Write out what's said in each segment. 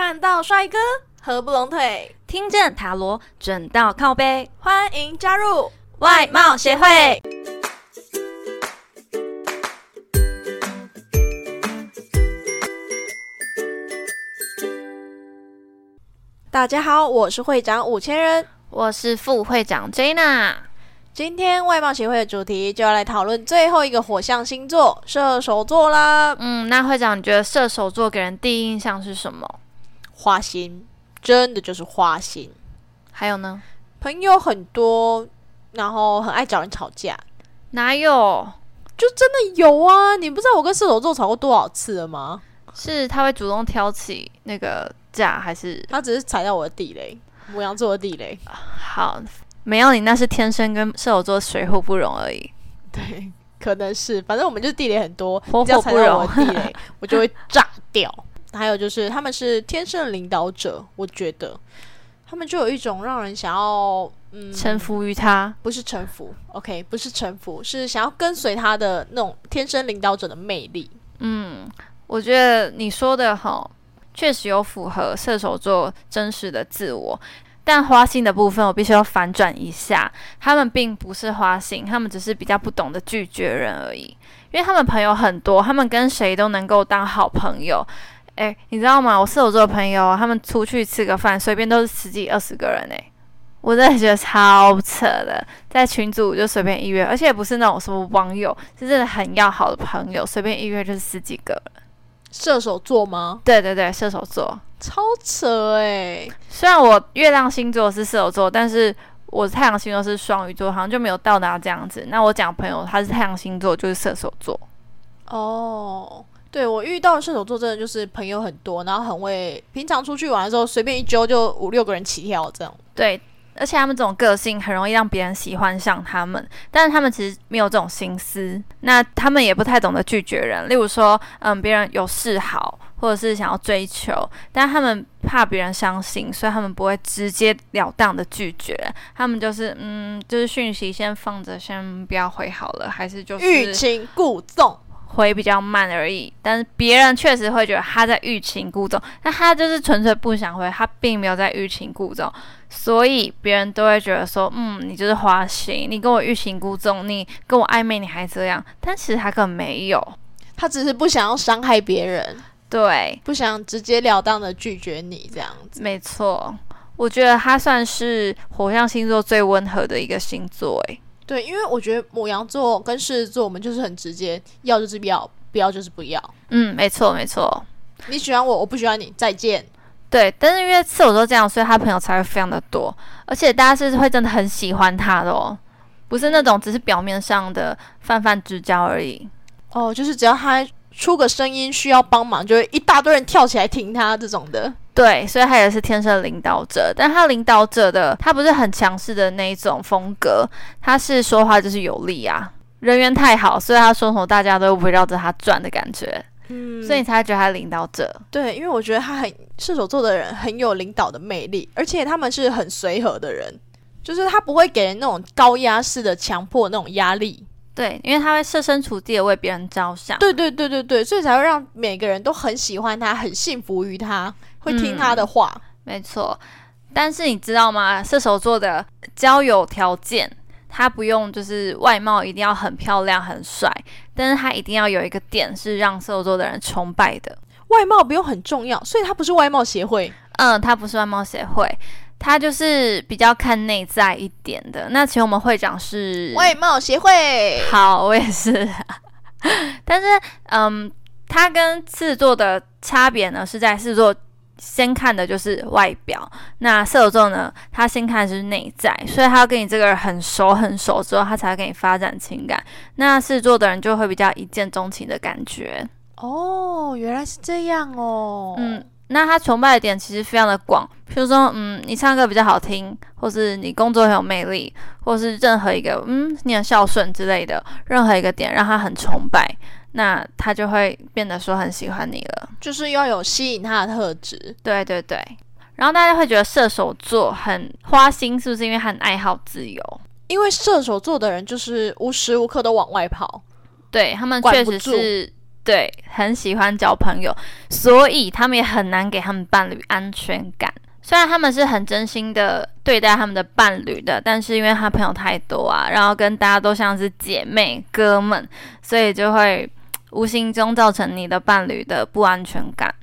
看到帅哥合不拢腿，听见塔罗准到靠背，欢迎加入外貌协会。大家好，我是会长五千人，我是副会长 Jana。今天外貌协会的主题就要来讨论最后一个火象星座射手座啦。嗯，那会长，你觉得射手座给人第一印象是什么？花心，真的就是花心。还有呢？朋友很多，然后很爱找人吵架。哪有？就真的有啊！你不知道我跟射手座吵过多少次了吗？是他会主动挑起那个架，还是他只是踩到我的地雷？母羊座的地雷。好，没有你，那是天生跟射手座水火不容而已。对，可能是，反正我们就地雷很多，火火不容，地雷 我就会炸掉。还有就是他们是天生的领导者，我觉得他们就有一种让人想要嗯臣服于他，不是臣服，OK，不是臣服，是想要跟随他的那种天生领导者的魅力。嗯，我觉得你说的哈，确实有符合射手座真实的自我。但花心的部分，我必须要反转一下，他们并不是花心，他们只是比较不懂得拒绝人而已。因为他们朋友很多，他们跟谁都能够当好朋友。哎，你知道吗？我射手座的朋友，他们出去吃个饭，随便都是十几二十个人哎，我真的觉得超扯的。在群组就随便一约，而且不是那种什么网友，是真的很要好的朋友，随便一约就是十几个人。射手座吗？对对对，射手座，超扯哎！虽然我月亮星座是射手座，但是我太阳星座是双鱼座，好像就没有到达这样子。那我讲朋友他是太阳星座，就是射手座。哦。对我遇到的射手座，真的就是朋友很多，然后很会平常出去玩的时候，随便一揪就五六个人起跳这样。对，而且他们这种个性很容易让别人喜欢上他们，但是他们其实没有这种心思。那他们也不太懂得拒绝人，例如说，嗯，别人有示好或者是想要追求，但他们怕别人伤心，所以他们不会直截了当的拒绝。他们就是，嗯，就是讯息先放着，先不要回好了，还是就是欲擒故纵。回比较慢而已，但是别人确实会觉得他在欲擒故纵，那他就是纯粹不想回，他并没有在欲擒故纵，所以别人都会觉得说，嗯，你就是花心，你跟我欲擒故纵，你跟我暧昧，你还这样，但其实他根本没有，他只是不想要伤害别人，对，不想直截了当的拒绝你这样子，没错，我觉得他算是火象星座最温和的一个星座，诶。对，因为我觉得母羊座跟狮子座，我们就是很直接，要就是不要，不要就是不要。嗯，没错没错。你喜欢我，我不喜欢你，再见。对，但是因为射手座这样，所以他朋友才会非常的多，而且大家是会真的很喜欢他的哦，不是那种只是表面上的泛泛之交而已。哦，就是只要他出个声音需要帮忙，就会一大堆人跳起来听他这种的。对，所以他也是天生领导者，但他领导者的他不是很强势的那一种风格，他是说话就是有力啊，人缘太好，所以他说什么大家都围绕着他转的感觉，嗯，所以你才觉得他领导者。对，因为我觉得他很射手座的人很有领导的魅力，而且他们是很随和的人，就是他不会给人那种高压式的强迫那种压力。对，因为他会设身处地的为别人着想。对对对对对，所以才会让每个人都很喜欢他，很信服于他。会听他的话，没错。但是你知道吗？射手座的交友条件，他不用就是外貌一定要很漂亮、很帅，但是他一定要有一个点是让射手座的人崇拜的。外貌不用很重要，所以他不是外貌协会。嗯，他不是外貌协会，他就是比较看内在一点的。那请我们会长是外貌协会。好，我也是。但是，嗯，他跟狮子座的差别呢，是在狮子座。先看的就是外表，那射手座呢？他先看的是内在，所以他要跟你这个人很熟很熟之后，他才会跟你发展情感。那狮子座的人就会比较一见钟情的感觉。哦，原来是这样哦。嗯，那他崇拜的点其实非常的广，比如说，嗯，你唱歌比较好听，或是你工作很有魅力，或是任何一个，嗯，你很孝顺之类的，任何一个点让他很崇拜。那他就会变得说很喜欢你了，就是要有吸引他的特质。对对对，然后大家会觉得射手座很花心，是不是因为很爱好自由？因为射手座的人就是无时无刻都往外跑，对他们确实是对，很喜欢交朋友，所以他们也很难给他们伴侣安全感。虽然他们是很真心的对待他们的伴侣的，但是因为他朋友太多啊，然后跟大家都像是姐妹哥们，所以就会无形中造成你的伴侣的不安全感。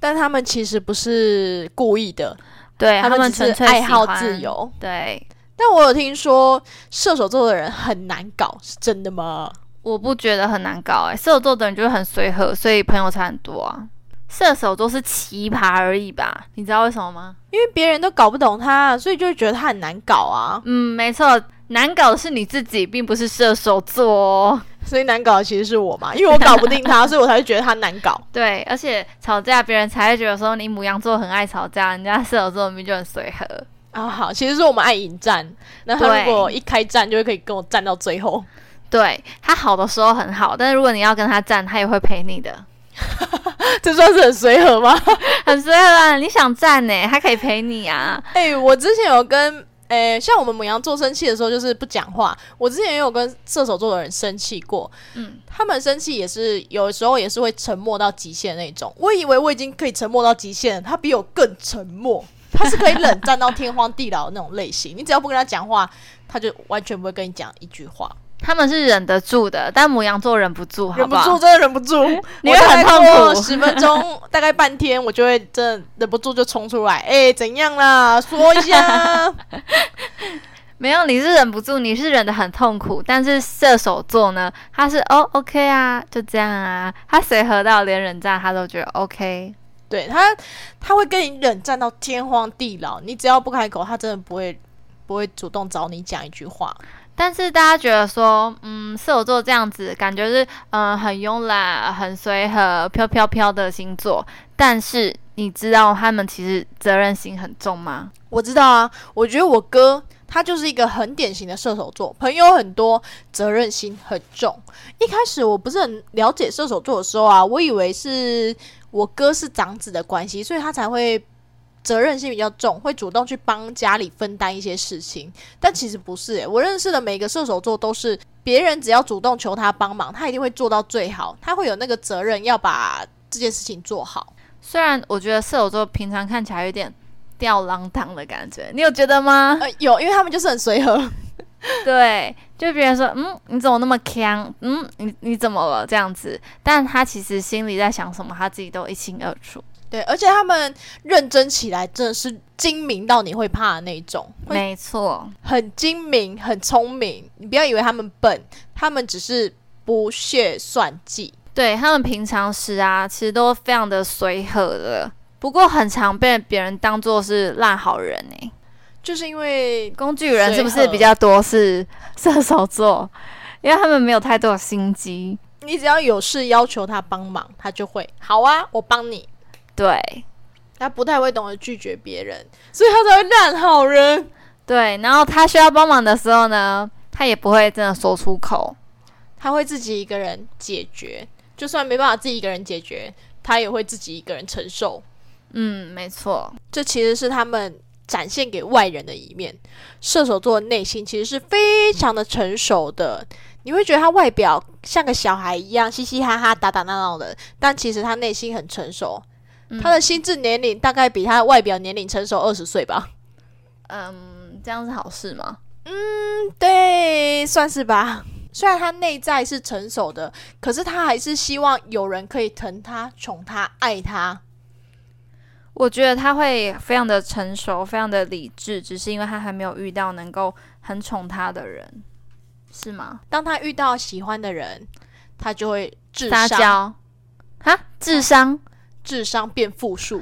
但他们其实不是故意的，对他们纯粹爱好自。由。对，但我有听说射手座的人很难搞，是真的吗？我不觉得很难搞诶、射手座的人就是很随和，所以朋友才很多啊。射手座是奇葩而已吧？你知道为什么吗？因为别人都搞不懂他，所以就会觉得他很难搞啊。嗯，没错，难搞的是你自己，并不是射手座哦。所以难搞的其实是我嘛，因为我搞不定他，所以我才会觉得他难搞。对，而且吵架别人才会觉得说你母羊座很爱吵架，人家射手座明明就很随和。啊，好，其实是我们爱引战。那他如果一开战，就会可以跟我战到最后。对他好的时候很好，但是如果你要跟他站，他也会陪你的，这算是很随和吗？很随和啊。你想站呢，他可以陪你啊。哎、我之前有跟诶、像我们母羊座生气的时候，就是不讲话。我之前也有跟射手座的人生气过，嗯，他们生气也是有时候也是会沉默到极限那种。我以为我已经可以沉默到极限了，他比我更沉默，他是可以冷战到天荒地老的那种类型。你只要不跟他讲话，他就完全不会跟你讲一句话，他们是忍得住的，但母羊座忍不住，好好？忍不住，真的忍不住。你会很痛苦十分钟，大概半天，我就会真的忍不住就冲出来。哎、怎样啦？说一下。没有，你是忍不住，你是忍得很痛苦。但是射手座呢，他是哦，OK 啊，就这样啊，他随和到连忍战他都觉得 OK。对他，他会跟你冷战到天荒地老，你只要不开口，他真的不会不会主动找你讲一句话。但是大家觉得说，嗯，射手座这样子感觉是嗯、很慵懒、很随和、飘飘飘的星座。但是你知道他们其实责任心很重吗？我知道啊，我觉得我哥他就是一个很典型的射手座，朋友很多，责任心很重。一开始我不是很了解射手座的时候啊，我以为是我哥是长子的关系，所以他才会责任心比较重，会主动去帮家里分担一些事情。但其实不是诶、我认识的每个射手座都是别人只要主动求他帮忙，他一定会做到最好，他会有那个责任要把这件事情做好。虽然我觉得射手座平常看起来有点吊郎当的感觉，你有觉得吗？呃，有，因为他们就是很随和。对，就别人说，嗯，你怎么那么强？嗯，你你怎么了？这样子，但他其实心里在想什么，他自己都一清二楚。对，而且他们认真起来真的是精明到你会怕的那种，没错，很精明、很聪明。你不要以为他们笨，他们只是不屑算计。对他们平常时啊，其实都非常的随和的，不过很常被别人当做是烂好人呢、就是因为工具人是不是比较多是射手座？因为他们没有太多的心机。你只要有事要求他帮忙，他就会好啊，我帮你。对他不太会懂得拒绝别人，所以他才会烂好人。对，然后他需要帮忙的时候呢，他也不会真的说出口。他会自己一个人解决，就算没办法自己一个人解决，他也会自己一个人承受。嗯，没错。这其实是他们展现给外人的一面。射手座的内心其实是非常的成熟的，你会觉得他外表像个小孩一样嘻嘻哈哈、打打闹闹的，但其实他内心很成熟。嗯他的心智年龄大概比他的外表年龄成熟二十岁吧？嗯，这样是好事吗？嗯对，算是吧。虽然他内在是成熟的，可是他还是希望有人可以疼他、宠他、爱他。我觉得他会非常的成熟，非常的理智，只是因为他还没有遇到能够很宠他的人，是吗？当他遇到喜欢的人，他就会智商撒娇，哈，智商，智商变负数，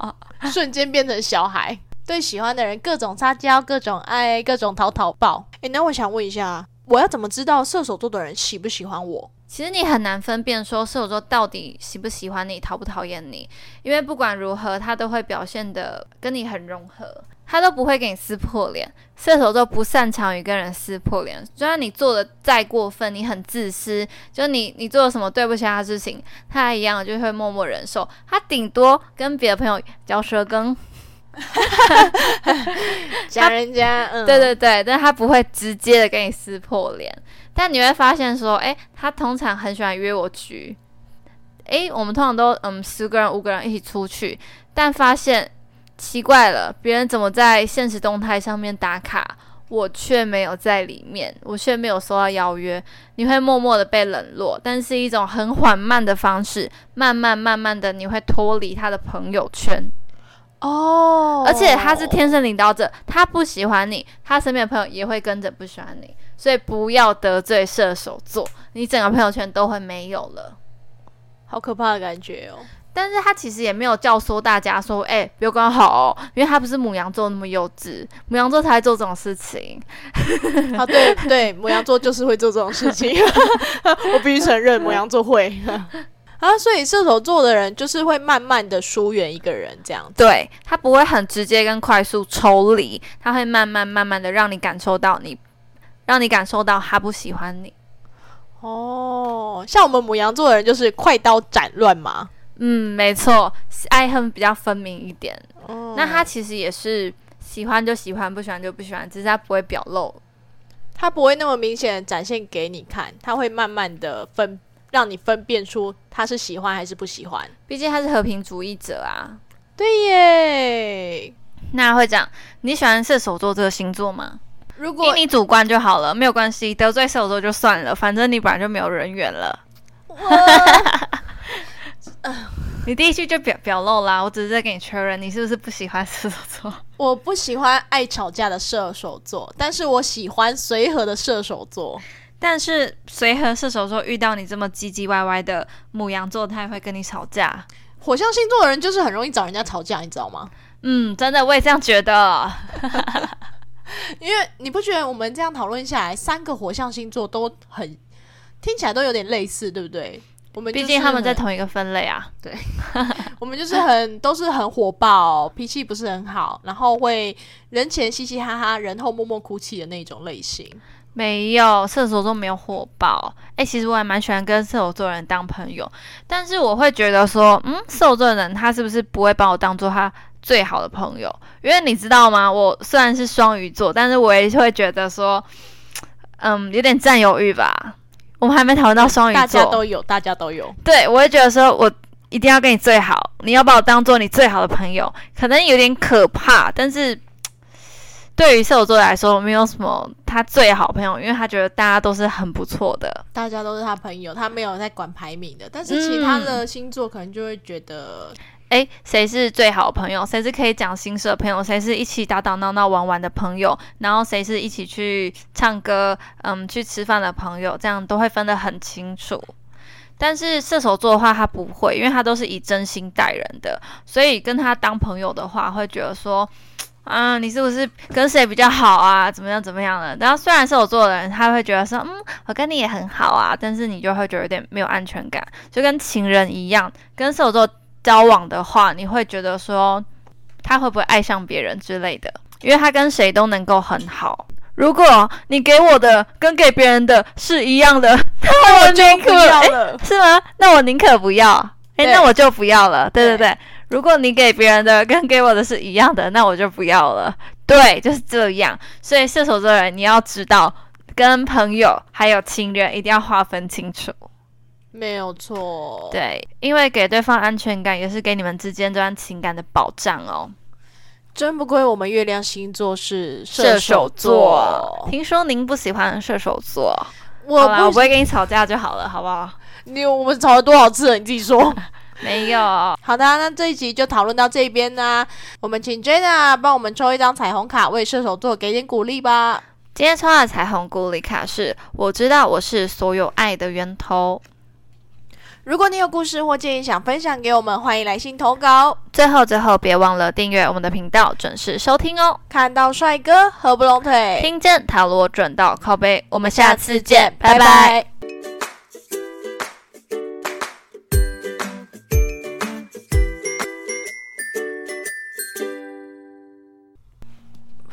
瞬间变成小孩。对喜欢的人各种撒娇、各种爱、各种讨讨抱。诶，那我想问一下，我要怎么知道射手座的人喜不喜欢我？其实你很难分辨说射手座到底喜不喜欢你，讨不讨厌你，因为不管如何，他都会表现的跟你很融合，他都不会给你撕破脸。射手座不擅长于跟人撕破脸，就算你做的再过分，你很自私，就你你做了什么对不起他的事情，他一样就会默默忍受。他顶多跟别的朋友嚼舌根，讲人家，嗯，对对对，但他不会直接的跟你撕破脸。但你会发现说，诶，他通常很喜欢约我局，诶，我们通常都嗯十个人五个人一起出去，但发现奇怪了，别人怎么在现实动态上面打卡，我却没有在里面，我却没有收到邀约，你会默默的被冷落，但是一种很缓慢的方式，慢慢慢慢的你会脱离他的朋友圈。哦，而且他是天生领导者，他不喜欢你，他身边的朋友也会跟着不喜欢你，所以不要得罪射手座，你整个朋友圈都会没有了。好可怕的感觉哦。但是他其实也没有教唆大家说，哎、不要跟他好、哦，因为他不是母羊座那么幼稚，母羊座才会做这种事情。啊，对对，母羊座就是会做这种事情，我必须承认，母羊座会。啊，所以射手座的人就是会慢慢的疏远一个人，这样子。对他不会很直接跟快速抽离，他会慢慢慢慢的让你感受到你，让你感受到他不喜欢你。哦，像我们母羊座的人就是快刀斩乱麻。嗯，没错，爱恨比较分明一点。哦那他其实也是喜欢就喜欢，不喜欢就不喜欢，只是他不会表露。他不会那么明显的展现给你看，他会慢慢的分，让你分辨出他是喜欢还是不喜欢。毕竟他是和平主义者啊。对耶，那会讲你喜欢射手座这个星座吗？如果你主观就好了，没有关系，得罪射手座就算了，反正你本来就没有人缘了。你第一句就表表露啦，我只是在跟你确认，你是不是不喜欢射手座？我不喜欢爱吵架的射手座，但是我喜欢随和的射手座。但是随和射手座遇到你这么唧唧歪歪的母羊座，他也会跟你吵架。火象星座的人就是很容易找人家吵架，你知道吗？嗯，真的，我也这样觉得。因为你不觉得我们这样讨论下来，三个火象星座都很听起来都有点类似，对不对？我们毕竟他们在同一个分类啊。对 我们就是很都是很火爆，脾气不是很好，然后会人前嘻嘻哈哈，人后默默哭泣的那种类型。没有，射手座没有火爆。哎、其实我还蛮喜欢跟射手座的人当朋友，但是我会觉得说，嗯，射手座的人他是不是不会把我当做他最好的朋友？因为你知道吗？我虽然是双鱼座，但是我也会觉得说，嗯，有点占有欲吧。我们还没讨论到双鱼座大家，都有，大家都有。对我会觉得说，我一定要跟你最好，你要把我当做你最好的朋友，可能有点可怕，但是。对于射手座来说，没有什么他最好朋友，因为他觉得大家都是很不错的。大家都是他朋友，他没有在管排名的。但是其他的星座可能就会觉得，诶，谁是最好的朋友？谁是可以讲心事的朋友？谁是一起打打闹闹玩玩的朋友？然后谁是一起去唱歌、嗯，去吃饭的朋友？这样都会分得很清楚。但是射手座的话，他不会，因为他都是以真心待人的，所以跟他当朋友的话，会觉得说，啊，你是不是跟谁比较好啊？怎么样怎么样的？然后虽然射手座的人他会觉得说，嗯，我跟你也很好啊，但是你就会觉得有点没有安全感，就跟情人一样，跟射手座交往的话，你会觉得说他会不会爱上别人之类的，因为他跟谁都能够很好。如果你给我的跟给别人的是一样的，那我宁可。是吗？那我宁可不要。诶，对那我就不要了。对对对对，如果你给别人的跟给我的是一样的，那我就不要了。对，就是这样。所以射手座人，你要知道，跟朋友还有情人一定要划分清楚。没有错。，对，因为给对方安全感，也是给你们之间这段情感的保障哦。真不愧我们月亮星座是射手手座，听说您不喜欢射手座，我我不不会跟你吵架就好了，好不好？你我们吵了多少次了？你自己说。没有，好的，那这一集就讨论到这边啦。我们请 Jenna 帮我们抽一张彩虹卡，为射手座给点鼓励吧。今天抽到的彩虹鼓励卡是，我知道我是所有爱的源头。如果你有故事或建议想分享给我们，欢迎来信投稿。最后，最后别忘了订阅我们的频道，准时收听哦。看到帅哥合不拢腿，听见塔罗准到靠背，我们下下次见，次见，拜拜拜拜